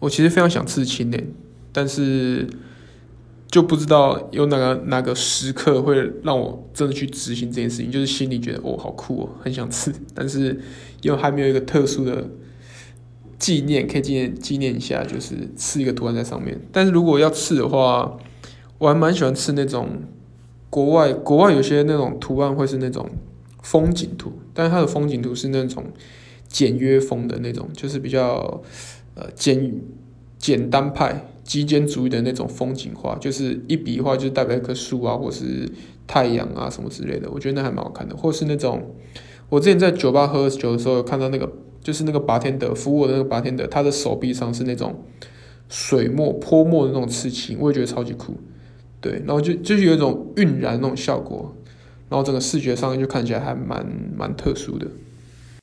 我其实非常想刺青诶，但是就不知道有哪个哪个时刻会让我真的去执行这件事情，就是心里觉得哦好酷哦，很想刺，但是又还没有一个特殊的纪念可以纪念纪念一下，就是刺一个图案在上面。但是如果要刺的话，我还蛮喜欢刺那种国外国外有些那种图案会是那种风景图，但是它的风景图是那种简约风的那种，就是比较。呃，简简单派、极简主义的那种风景画，就是一笔画就代表一棵树啊，或是太阳啊什么之类的，我觉得那还蛮好看的。或是那种，我之前在酒吧喝酒的时候，有看到那个，就是那个 bartender 服务的那个 bartender，他的手臂上是那种水墨泼墨的那种刺青，我也觉得超级酷。对，然后就就是有一种晕染那种效果，然后整个视觉上就看起来还蛮蛮特殊的。